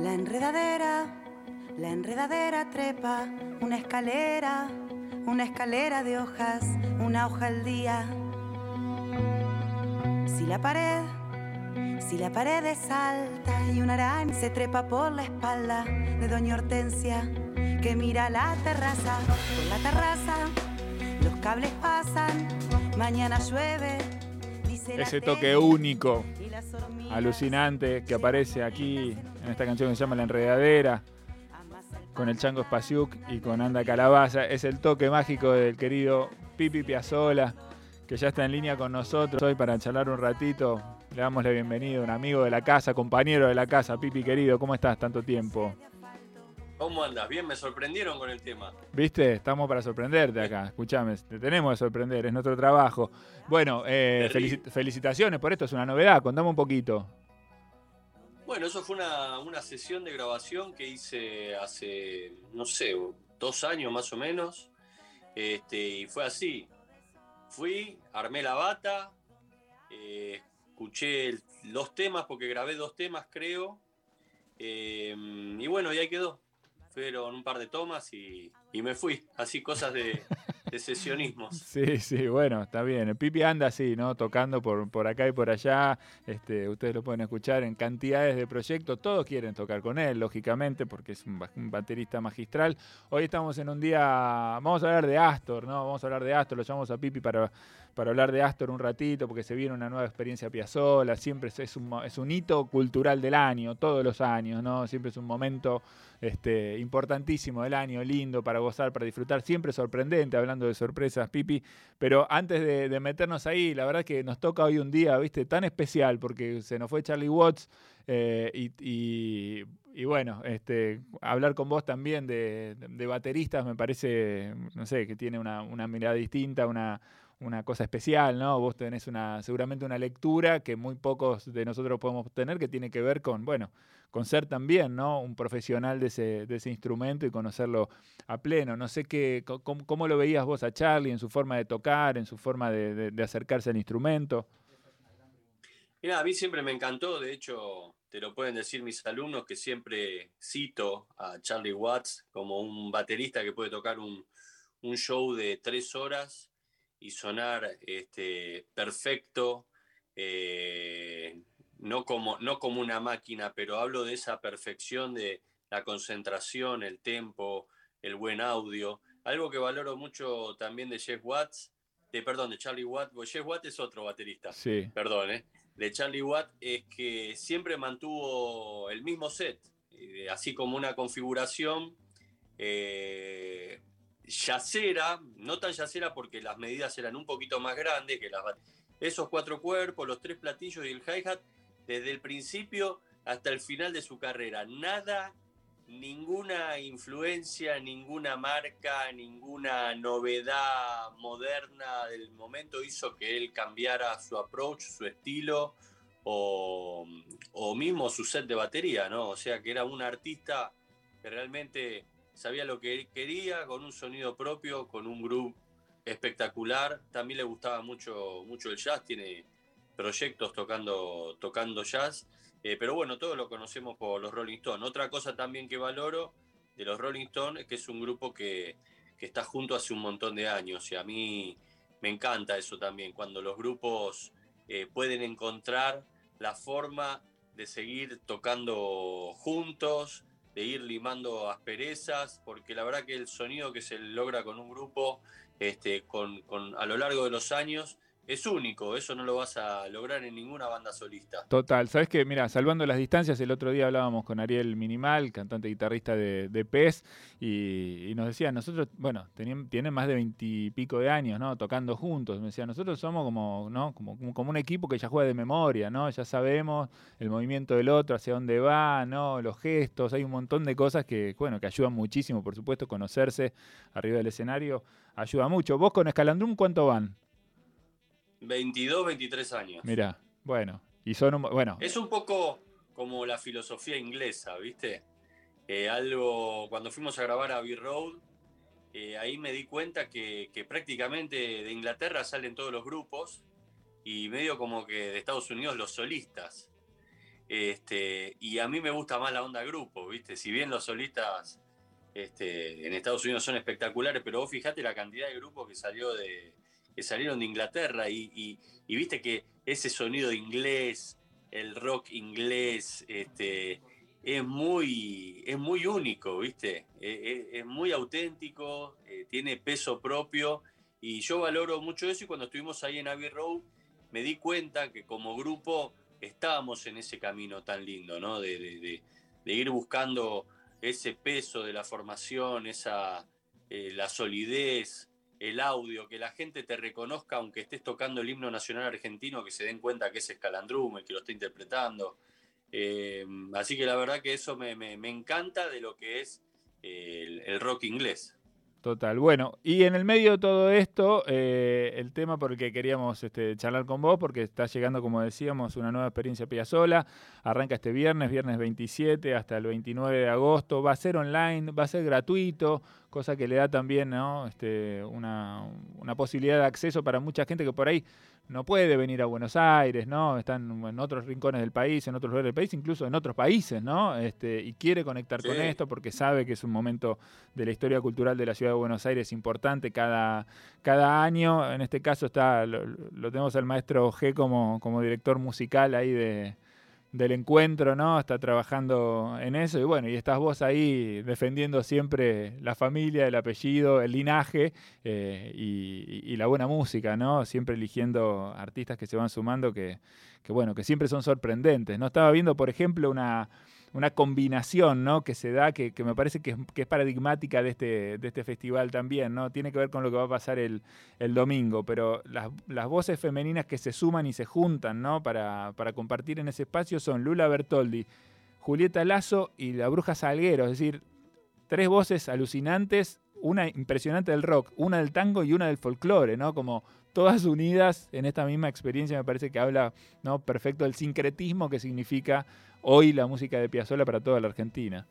La enredadera, la enredadera trepa, una escalera, una escalera de hojas, una hoja al día. Si la pared, si la pared es alta y una araña se trepa por la espalda de Doña Hortensia, que mira la terraza, por la terraza, los cables pasan, mañana llueve. Dice Ese toque único, alucinante que aparece aquí en esta canción que se llama La Enredadera, con el Chango Spasiuk y con Anda Calabaza. Es el toque mágico del querido Pipi Piazzola, que ya está en línea con nosotros hoy para charlar un ratito. Le damos la bienvenida, un amigo de la casa, compañero de la casa. Pipi querido, ¿cómo estás? Tanto tiempo. ¿Cómo andas? Bien, me sorprendieron con el tema. ¿Viste? Estamos para sorprenderte acá. Escuchame, te tenemos que sorprender, es nuestro trabajo. Bueno, eh, felici- felicitaciones por esto, es una novedad. Contame un poquito. Bueno, eso fue una, una sesión de grabación que hice hace, no sé, dos años más o menos. Este, y fue así. Fui, armé la bata, eh, escuché el- los temas, porque grabé dos temas, creo. Eh, y bueno, y ahí quedó. Fueron un par de tomas y, y me fui. Así cosas de, de sesionismos. Sí, sí, bueno, está bien. El Pipi anda así, ¿no? Tocando por, por acá y por allá. Este, ustedes lo pueden escuchar en cantidades de proyectos. Todos quieren tocar con él, lógicamente, porque es un, un baterista magistral. Hoy estamos en un día. Vamos a hablar de Astor, ¿no? Vamos a hablar de Astor. Lo llamamos a Pipi para, para hablar de Astor un ratito, porque se viene una nueva experiencia Piazzola. Siempre es, es un, es un hito cultural del año, todos los años, ¿no? Siempre es un momento este, importantísimo del año, lindo para gozar, para disfrutar, siempre sorprendente, hablando de sorpresas, Pipi. Pero antes de, meternos ahí, la verdad que nos toca hoy un día, viste, tan especial, porque se nos fue Charlie Watts eh, y bueno, este, hablar con vos también de, de bateristas me parece, no sé, que tiene una, una mirada distinta, una, una cosa especial, ¿no? Vos tenés una, seguramente una lectura que muy pocos de nosotros podemos tener, que tiene que ver con, bueno, con ser también, ¿no? Un profesional de ese, de ese instrumento y conocerlo a pleno. No sé qué, cómo, cómo lo veías vos a Charlie en su forma de tocar, en su forma de, acercarse al instrumento. Mira, a mí siempre me encantó, de hecho, te lo pueden decir mis alumnos, que siempre cito a Charlie Watts como un baterista que puede tocar un show de tres horas y sonar este, perfecto, eh, no, como, no como una máquina, pero hablo de esa perfección de la concentración, el tempo, el buen audio. Algo que valoro mucho también de Jeff Watts, de, perdón, de Charlie Watts, porque Jeff Watts es otro baterista Sí, perdón, ¿eh? de Charlie Watt es que siempre mantuvo el mismo set, eh, así como una configuración eh, yacera, no tan yacera porque las medidas eran un poquito más grandes que las Esos cuatro cuerpos, los tres platillos y el hi-hat, desde el principio hasta el final de su carrera. Nada, ninguna influencia, ninguna marca, ninguna novedad moderna del momento hizo que él cambiara su approach, su estilo o, o mismo su set de batería, ¿no? O sea que era un artista que realmente sabía lo que quería, con un sonido propio, con un groove espectacular. También le gustaba mucho, mucho el jazz, tiene proyectos tocando, tocando jazz. Eh, pero bueno, todos lo conocemos por los Rolling Stones. Otra cosa también que valoro de los Rolling Stones es que es un grupo que, que está junto hace un montón de años y a mí me encanta eso también, cuando los grupos eh, pueden encontrar la forma de seguir tocando juntos, de ir limando asperezas, porque la verdad que el sonido que se logra con un grupo este, con, con- a lo largo de los años es único, eso no lo vas a lograr en ninguna banda solista. total. Sabes que, mira, salvando las distancias, el otro día hablábamos con Ariel Minimal, cantante y guitarrista de, de PES, y, nos decía, nosotros, bueno, tenían, tienen más de veintipico de años, ¿no? Tocando juntos. Me decía, nosotros somos como, ¿no? Como, como- como un equipo que ya juega de memoria, ¿no? Ya sabemos el movimiento del otro, hacia dónde va, ¿no? Los gestos, hay un montón de cosas que, bueno, que ayudan muchísimo, por supuesto, conocerse arriba del escenario ayuda mucho. ¿Vos con Escalandrum cuánto van? 22, 23 años. Mira, bueno, y son un, bueno, Es un poco como la filosofía inglesa, ¿viste? Eh, algo, cuando fuimos a grabar a Abbey Road, eh, ahí me di cuenta que, que prácticamente de Inglaterra salen todos los grupos y medio como que de Estados Unidos los solistas. Este, y a mí me gusta más la onda grupo, ¿viste? Si bien los solistas este, en Estados Unidos son espectaculares, pero vos fijate la cantidad de grupos que, salió de, que salieron de Inglaterra y, viste que ese sonido inglés, el rock inglés, este, es, muy, es muy único, ¿viste? E, e, es, muy auténtico, eh, tiene peso propio y yo valoro mucho eso y cuando estuvimos ahí en Abbey Road me di cuenta que como grupo estábamos en ese camino tan lindo, ¿no? De, ir buscando ese peso de la formación, esa, eh, la solidez, el audio, que la gente te reconozca aunque estés tocando el himno nacional argentino, que se den cuenta que es Escalandrum el que lo está interpretando. Eh, así que la verdad que eso me, encanta de lo que es eh, el rock inglés. Total. Bueno, y en el medio de todo esto, eh, el tema por el que queríamos este, charlar con vos, porque está llegando, como decíamos, una nueva experiencia Piazzola. Arranca este viernes, viernes 27 hasta el 29 de agosto. Va a ser online, va a ser gratuito, cosa que le da también ¿no? este, una, una posibilidad de acceso para mucha gente que por ahí no puede venir a Buenos Aires, ¿no? Están en otros rincones del país, en otros lugares del país, incluso en otros países, ¿no? Este, y quiere conectar con esto porque sabe que es un momento de la historia cultural de la ciudad de Buenos Aires importante cada, cada año. En este caso está, lo, lo tenemos al maestro G como, como director musical ahí de, del encuentro, ¿no? Está trabajando en eso y bueno, y estás vos ahí defendiendo siempre la familia, el apellido, el linaje eh, y, la buena música, ¿no? Siempre eligiendo artistas que se van sumando que, que bueno, que siempre son sorprendentes, ¿no? Estaba viendo, por ejemplo, una una combinación ¿no? que se da, que, me parece que es, paradigmática de este, de este festival también, ¿no? Tiene que ver con lo que va a pasar el, domingo, pero las, voces femeninas que se suman y se juntan ¿no? para, compartir en ese espacio son Lula Bertoldi, Julieta Lazo y la Bruja Salguero, es decir, tres voces alucinantes, una impresionante del rock, una del tango y una del folclore, ¿no? Como todas unidas en esta misma experiencia, me parece que habla ¿no? perfecto del sincretismo que significa hoy la música de Piazzolla para toda la Argentina.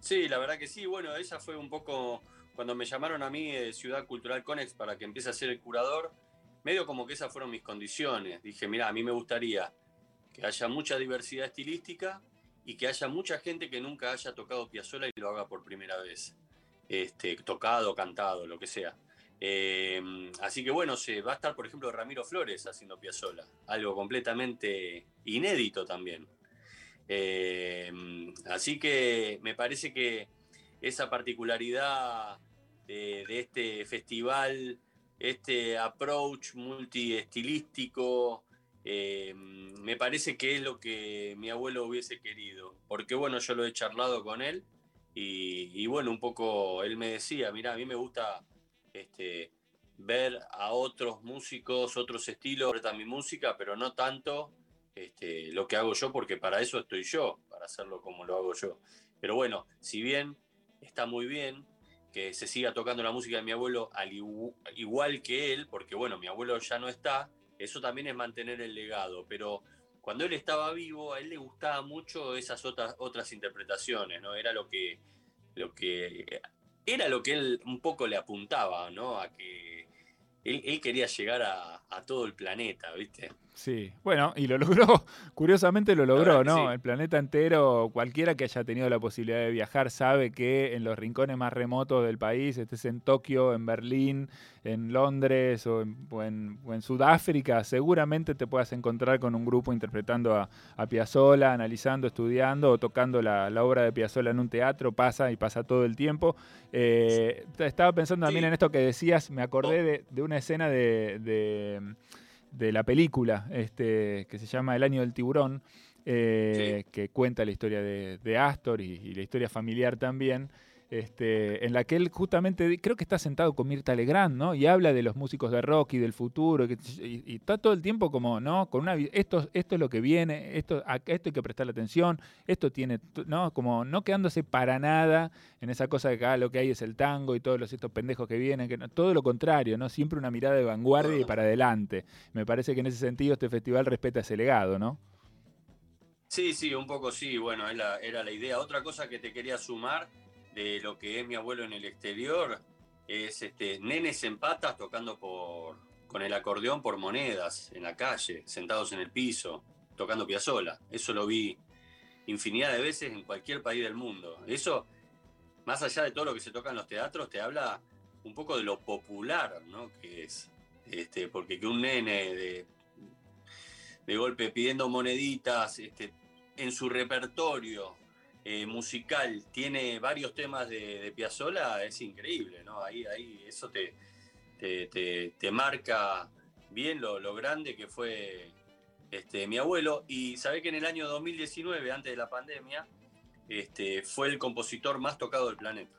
Sí, la verdad que sí. Bueno, esa fue un poco cuando me llamaron a mí de Ciudad Cultural Conex para que empiece a ser el curador. Medio como que esas fueron mis condiciones. Dije, mira, a mí me gustaría que haya mucha diversidad estilística y que haya mucha gente que nunca haya tocado Piazzolla y lo haga por primera vez. Este, tocado, cantado, lo que sea. Eh, así que bueno, se va a estar, por ejemplo, Ramiro Flores haciendo Piazzola, algo completamente inédito también. Eh, así que me parece que esa particularidad de, este festival, este approach multiestilístico, eh, me parece que es lo que mi abuelo hubiese querido. Porque bueno, yo lo he charlado con él y, y bueno, un poco él me decía, mira, a mí me gusta este, ver a otros músicos, otros estilos, mi música, pero no tanto este, lo que hago yo, porque para eso estoy yo, para hacerlo como lo hago yo. Pero bueno, si bien está muy bien que se siga tocando la música de mi abuelo al igual que él, porque bueno, mi abuelo ya no está, eso también es mantener el legado, pero cuando él estaba vivo, a él le gustaba mucho esas otras, otras interpretaciones, ¿no? Era lo que, lo que era lo que él un poco le apuntaba, ¿no? A que él, quería llegar a, a, todo el planeta, ¿viste? Sí, bueno, y lo logró, curiosamente lo logró, ¿no? El planeta entero, cualquiera que haya tenido la posibilidad de viajar sabe que en los rincones más remotos del país, estés en Tokio, en Berlín, en Londres o en, Sudáfrica, seguramente te puedas encontrar con un grupo interpretando a, a Piazzolla, analizando, estudiando o tocando la, obra de Piazzolla en un teatro, pasa y pasa todo el tiempo. Eh, estaba pensando también en esto que decías, me acordé de, una escena de de la película, este, que se llama El año del tiburón, eh, que cuenta la historia de, Astor y, la historia familiar también. Este, en la que él justamente, creo que está sentado con Mirta Legrand, ¿no? Y habla de los músicos de rock y del futuro, y, está todo el tiempo como, ¿no? Con una, esto, esto es lo que viene, esto, esto hay que prestarle atención, esto tiene, ¿no? Como no quedándose para nada en esa cosa de que ah, lo que hay es el tango y todos los, estos pendejos que vienen, que todo lo contrario, ¿no? Siempre una mirada de vanguardia y para adelante. Me parece que en ese sentido este festival respeta ese legado, ¿no? Sí, sí, un poco sí, bueno, era la idea. Otra cosa que te quería sumar de lo que es mi abuelo en el exterior es este, nenes en patas tocando por, con el acordeón por monedas en la calle, sentados en el piso. tocando Piazzolla. Eso lo vi infinidad de veces en cualquier país del mundo. Eso, más allá de todo lo que se toca en los teatros, te habla un poco de lo popular, ¿no? Que es. Este, porque que un nene de, de golpe pidiendo moneditas este, en su repertorio eh, musical tiene varios temas de, de Piazzolla, es increíble, ¿no? Ahí, ahí eso te, te, te, marca bien lo, lo, grande que fue este, mi abuelo. Y sabe que en el año 2019, antes de la pandemia, este, fue el compositor más tocado del planeta.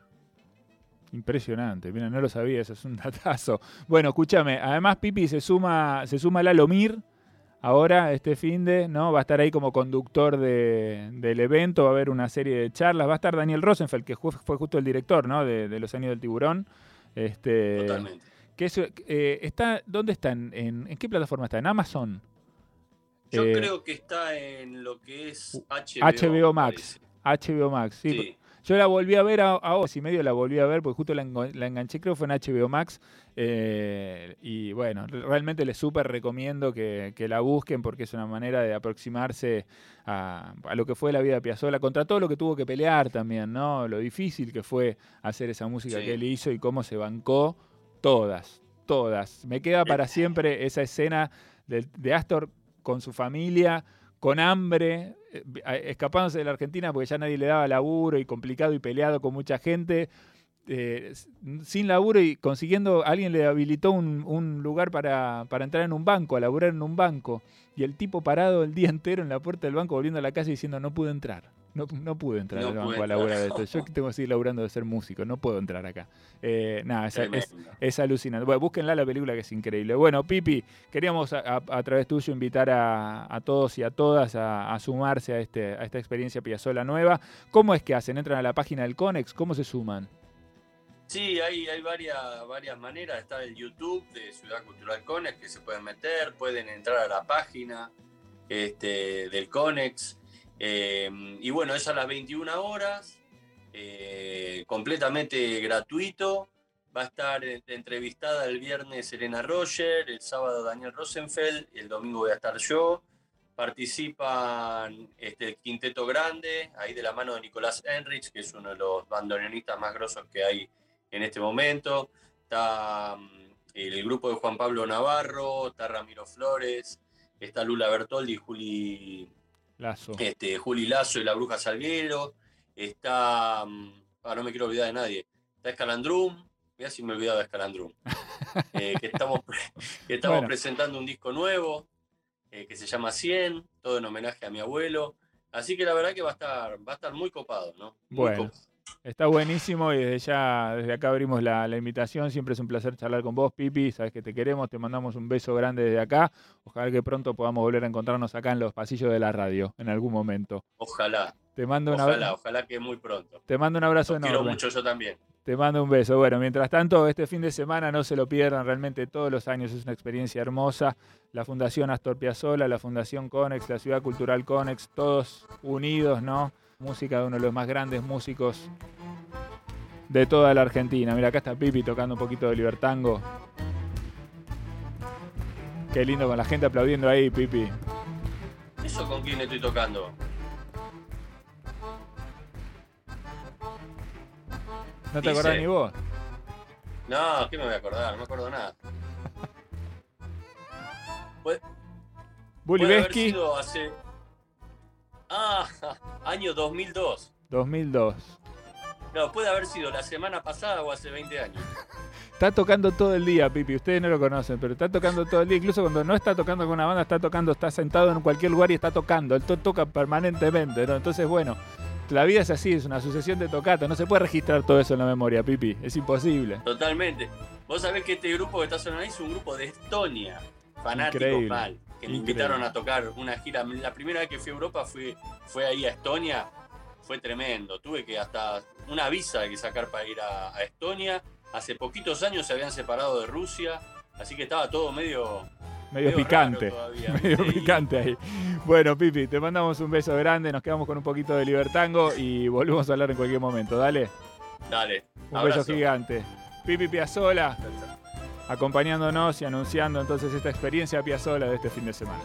Impresionante, mira, no lo sabía, eso es un datazo. Bueno, escúchame, además Pipi se suma, se suma Lalo Mir, ahora este fin de, ¿no? Va a estar ahí como conductor de, del evento, va a haber una serie de charlas, va a estar Daniel Rosenfeld, que fue, justo el director, ¿no? De, de, Los Años del Tiburón. Este, Totalmente. Que es, eh, está, ¿Dónde está? ¿En, en, qué plataforma está? ¿En Amazon? Yo eh, creo que está en lo que es HBO, HBO Max. HBO Max, sí. sí. Yo la volví a ver a, a vos y medio la volví a ver porque justo la, la enganché, creo que fue en HBO Max. Eh, y bueno, realmente les súper recomiendo que, que, la busquen porque es una manera de aproximarse a, a, lo que fue la vida de Piazzolla, contra todo lo que tuvo que pelear también, ¿no? Lo difícil que fue hacer esa música sí. que él hizo y cómo se bancó todas, todas. Me queda para siempre esa escena de, de Astor con su familia con hambre, eh, escapándose de la Argentina porque ya nadie le daba laburo y complicado y peleado con mucha gente, eh, sin laburo y consiguiendo, alguien le habilitó un, lugar para, para, entrar en un banco, a laburar en un banco, y el tipo parado el día entero en la puerta del banco volviendo a la casa diciendo no pude entrar. No, no pude entrar no al banco a laburar de esto. Yo tengo que seguir laburando de ser músico, no puedo entrar acá. Eh, nada, es, es, es, alucinante. Bueno, búsquenla la película que es increíble. Bueno, Pipi, queríamos a, a, a través tuyo invitar a, a, todos y a todas a, sumarse a, este, a esta experiencia Piazzola nueva. ¿Cómo es que hacen? ¿Entran a la página del Conex? ¿Cómo se suman? Sí, hay, hay varias, varias maneras. Está el YouTube de Ciudad Cultural Conex que se pueden meter, pueden entrar a la página este, del Conex. Eh, y bueno, es a las 21 horas, eh, completamente gratuito. Va a estar entrevistada el viernes Elena Roger, el sábado Daniel Rosenfeld, el domingo voy a estar yo. Participan este, el Quinteto Grande, ahí de la mano de Nicolás Enrich, que es uno de los bandoneonistas más grosos que hay en este momento. Está el grupo de Juan Pablo Navarro, está Ramiro Flores, está Lula Bertoldi Juli Lazo. Este, Juli Lazo y la Bruja Salguero. Está. Ah, no me quiero olvidar de nadie. Está Escalandrum. Mira si me he olvidado de Escalandrum. eh, que estamos, que estamos bueno. presentando un disco nuevo eh, que se llama 100, todo en homenaje a mi abuelo. Así que la verdad que va a estar, va a estar muy copado, ¿no? Muy bueno. Copado. Está buenísimo y desde ya, desde acá abrimos la, la, invitación. Siempre es un placer charlar con vos, Pipi. Sabes que te queremos, te mandamos un beso grande desde acá. Ojalá que pronto podamos volver a encontrarnos acá en los pasillos de la radio en algún momento. Ojalá. Te mando ojalá, una... ojalá que muy pronto. Te mando un abrazo Los enorme. Quiero mucho yo también. Te mando un beso. Bueno, mientras tanto, este fin de semana no se lo pierdan, realmente todos los años es una experiencia hermosa. La Fundación Astor Piazzolla, la Fundación Conex, la Ciudad Cultural Conex, todos unidos, ¿no? Música de uno de los más grandes músicos de toda la Argentina. Mira, acá está Pipi tocando un poquito de Libertango. Qué lindo con la gente aplaudiendo ahí, Pipi. ¿Eso con quién estoy tocando? ¿No te Dice, acordás ni vos? No, ¿qué me voy a acordar? No me acuerdo nada. Bully sido hace... Ah, año 2002. 2002. No, puede haber sido la semana pasada o hace 20 años. Está tocando todo el día, Pipi. Ustedes no lo conocen, pero está tocando todo el día. Incluso cuando no está tocando con una banda, está tocando, está sentado en cualquier lugar y está tocando. Él to toca permanentemente, ¿no? Entonces, bueno, la vida es así, es una sucesión de tocatas. No se puede registrar todo eso en la memoria, Pipi. Es imposible. Totalmente. Vos sabés que este grupo que está sonando ahí es un grupo de Estonia. Fanáticos mal. Que me invitaron a tocar una gira. La primera vez que fui a Europa fue, fue ahí a Estonia. Fue tremendo. Tuve que hasta una visa que sacar para ir a, a Estonia. Hace poquitos años se habían separado de Rusia. Así que estaba todo medio, medio, medio picante. Medio sí. picante ahí. Bueno, Pipi, te mandamos un beso grande, nos quedamos con un poquito de Libertango y volvemos a hablar en cualquier momento. Dale. Dale. Un abrazo. beso gigante. Pipi Piazzola, acompañándonos y anunciando entonces esta experiencia Piazzola de este fin de semana.